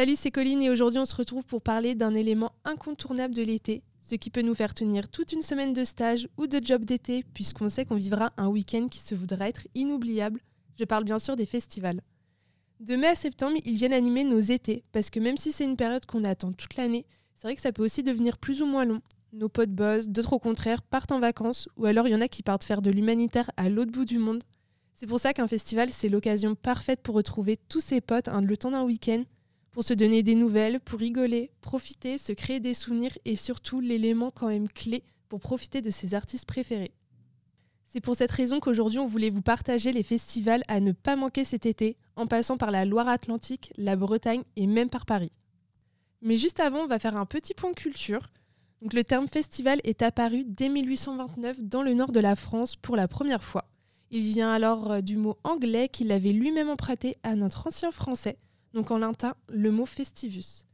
Salut, c'est Colline et aujourd'hui on se retrouve pour parler d'un élément incontournable de l'été, ce qui peut nous faire tenir toute une semaine de stage ou de job d'été, puisqu'on sait qu'on vivra un week-end qui se voudra être inoubliable. Je parle bien sûr des festivals. De mai à septembre, ils viennent animer nos étés, parce que même si c'est une période qu'on attend toute l'année, c'est vrai que ça peut aussi devenir plus ou moins long. Nos potes bossent, d'autres au contraire partent en vacances, ou alors il y en a qui partent faire de l'humanitaire à l'autre bout du monde. C'est pour ça qu'un festival, c'est l'occasion parfaite pour retrouver tous ses potes le temps d'un week-end pour se donner des nouvelles, pour rigoler, profiter, se créer des souvenirs et surtout l'élément quand même clé pour profiter de ses artistes préférés. C'est pour cette raison qu'aujourd'hui on voulait vous partager les festivals à ne pas manquer cet été, en passant par la Loire-Atlantique, la Bretagne et même par Paris. Mais juste avant, on va faire un petit point culture. Donc, le terme festival est apparu dès 1829 dans le nord de la France pour la première fois. Il vient alors euh, du mot anglais qu'il avait lui-même emprunté à notre ancien français, donc en latin le mot festivus.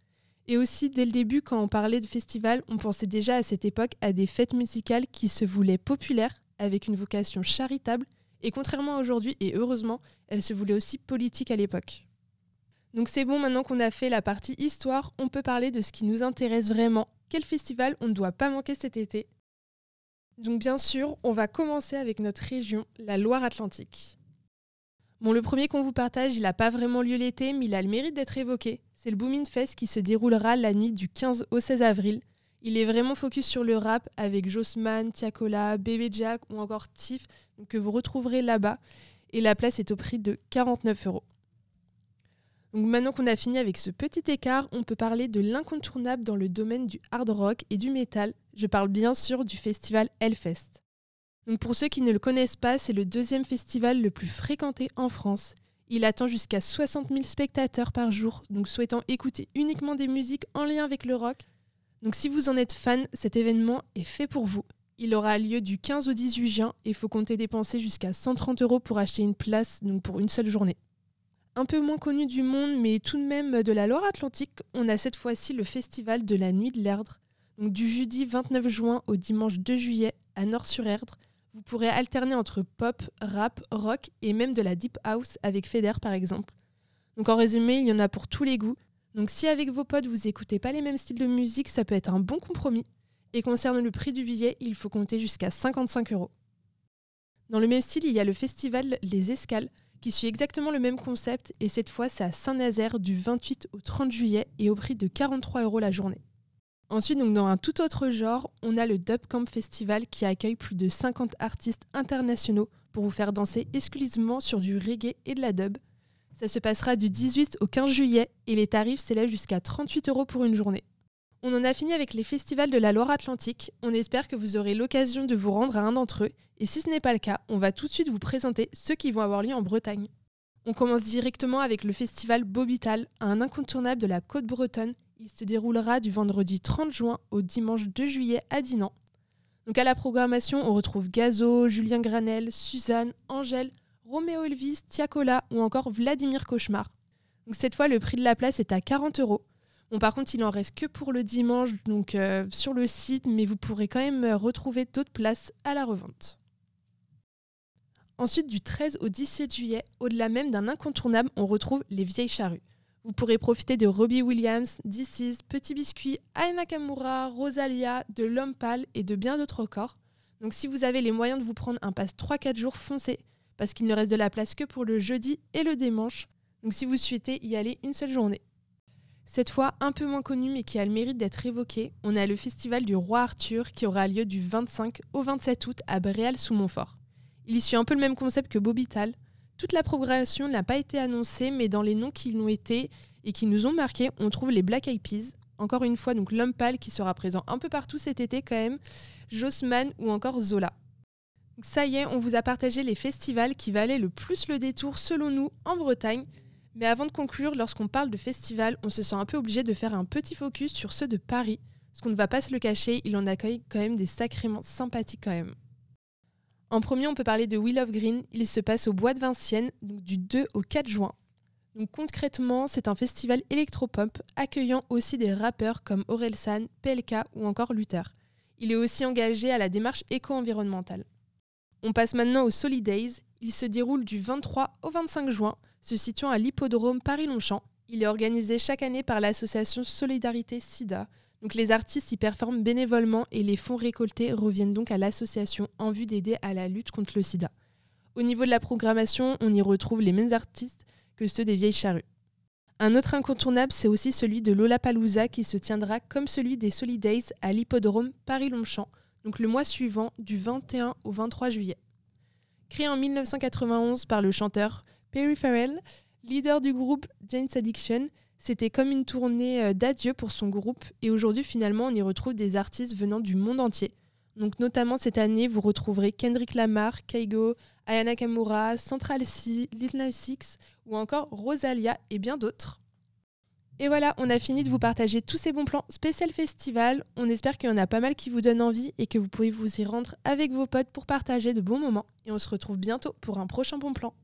Et aussi, dès le début, quand on parlait de festival, on pensait déjà à cette époque à des fêtes musicales qui se voulaient populaires, avec une vocation charitable, et contrairement à aujourd'hui, et heureusement, elles se voulaient aussi politiques à l'époque. Donc c'est bon, maintenant qu'on a fait la partie histoire, on peut parler de ce qui nous intéresse vraiment. Quel festival on ne doit pas manquer cet été? Donc bien sûr, on va commencer avec notre région, la Loire-Atlantique. Bon, le premier qu'on vous partage, il n'a pas vraiment lieu l'été, mais il a le mérite d'être évoqué. C'est le Boomin Fest qui se déroulera la nuit du 15 au 16 avril. Il est vraiment focus sur le rap avec Jossman, Tiakola, Bébé Jack ou encore Tiff, que vous retrouverez là-bas. Et la place est au prix de 49 euros. Donc maintenant qu'on a fini avec ce petit écart, on peut parler de l'incontournable dans le domaine du hard rock et du metal. Je parle bien sûr du festival Hellfest. Donc pour ceux qui ne le connaissent pas, c'est le deuxième festival le plus fréquenté en France. Il attend jusqu'à 60 000 spectateurs par jour, donc souhaitant écouter uniquement des musiques en lien avec le rock. Donc si vous en êtes fan, cet événement est fait pour vous. Il aura lieu du 15 au 18 juin et il faut compter dépenser jusqu'à 130 euros pour acheter une place donc pour une seule journée. Un peu moins connu du monde, mais tout de même de la Loire-Atlantique, on a cette fois-ci le festival de la Nuit de l'Erdre. Donc du jeudi 29 juin au dimanche 2 juillet à Nord-sur-Erdre, vous pourrez alterner entre pop, rap, rock et même de la deep house avec Feder par exemple. Donc en résumé, il y en a pour tous les goûts. Donc si avec vos potes vous écoutez pas les mêmes styles de musique, ça peut être un bon compromis. Et concernant le prix du billet, il faut compter jusqu'à 55 euros. Dans le même style, il y a le festival Les Escales, qui suit exactement le même concept, et cette fois c'est à Saint-Nazaire du 28 au 30 juillet et au prix de 43 euros la journée. Ensuite, dans un tout autre genre, on a le Dub Camp Festival qui accueille plus de 50 artistes internationaux pour vous faire danser exclusivement sur du reggae et de la dub. Ça se passera du 18 au 15 juillet et les tarifs s'élèvent jusqu'à 38 euros pour une journée. On en a fini avec les festivals de la Loire-Atlantique. On espère que vous aurez l'occasion de vous rendre à un d'entre eux. Et si ce n'est pas le cas, on va tout de suite vous présenter ceux qui vont avoir lieu en Bretagne. On commence directement avec le festival Bobital, un incontournable de la côte bretonne il se déroulera du vendredi 30 juin au dimanche 2 juillet à Dinan. Donc à la programmation, on retrouve Gazo, Julien Granel, Suzanne, Angèle, Roméo Elvis, Tiakola ou encore Vladimir Cauchemar. Cette fois, le prix de la place est à 40 euros. Bon, par contre, il en reste que pour le dimanche, donc euh, sur le site, mais vous pourrez quand même euh, retrouver d'autres places à la revente. Ensuite, du 13 au 17 juillet, au-delà même d'un incontournable, on retrouve les vieilles charrues. Vous pourrez profiter de Robbie Williams, DC's, Petit Biscuit, Aina Nakamura, Rosalia, de L'Homme Pâle et de bien d'autres corps. Donc si vous avez les moyens de vous prendre un pass 3-4 jours, foncez, parce qu'il ne reste de la place que pour le jeudi et le dimanche. Donc si vous souhaitez y aller une seule journée. Cette fois, un peu moins connu mais qui a le mérite d'être évoqué, on a le festival du Roi Arthur qui aura lieu du 25 au 27 août à Bréal-sous-Montfort. Il y suit un peu le même concept que Bobital, toute la progression n'a pas été annoncée, mais dans les noms qui l'ont été et qui nous ont marqués, on trouve les Black Eyed Peas. Encore une fois, donc l'homme pâle qui sera présent un peu partout cet été quand même, Jossman ou encore Zola. ça y est, on vous a partagé les festivals qui valaient le plus le détour selon nous en Bretagne. Mais avant de conclure, lorsqu'on parle de festivals, on se sent un peu obligé de faire un petit focus sur ceux de Paris. Parce qu'on ne va pas se le cacher, il en accueille quand même des sacrément sympathiques quand même. En premier, on peut parler de Will of Green. Il se passe au Bois de Vincennes, donc du 2 au 4 juin. Concrètement, c'est un festival électropop accueillant aussi des rappeurs comme Orelsan, PLK ou encore Luther. Il est aussi engagé à la démarche éco-environnementale. On passe maintenant au Solidays. Il se déroule du 23 au 25 juin, se situant à l'hippodrome Paris-Longchamp. Il est organisé chaque année par l'association Solidarité SIDA. Les artistes y performent bénévolement et les fonds récoltés reviennent donc à l'association en vue d'aider à la lutte contre le sida. Au niveau de la programmation, on y retrouve les mêmes artistes que ceux des Vieilles Charrues. Un autre incontournable, c'est aussi celui de Lollapalooza qui se tiendra comme celui des Solidays à l'hippodrome Paris-Longchamp, donc le mois suivant du 21 au 23 juillet. Créé en 1991 par le chanteur Perry Farrell, leader du groupe Jane's Addiction, c'était comme une tournée euh, d'adieu pour son groupe et aujourd'hui finalement on y retrouve des artistes venant du monde entier. Donc notamment cette année vous retrouverez Kendrick Lamar, Kaigo, Ayana Kamura, Central C, Lil Nas X ou encore Rosalia et bien d'autres. Et voilà, on a fini de vous partager tous ces bons plans spécial festival. On espère qu'il y en a pas mal qui vous donnent envie et que vous pouvez vous y rendre avec vos potes pour partager de bons moments. Et on se retrouve bientôt pour un prochain bon plan.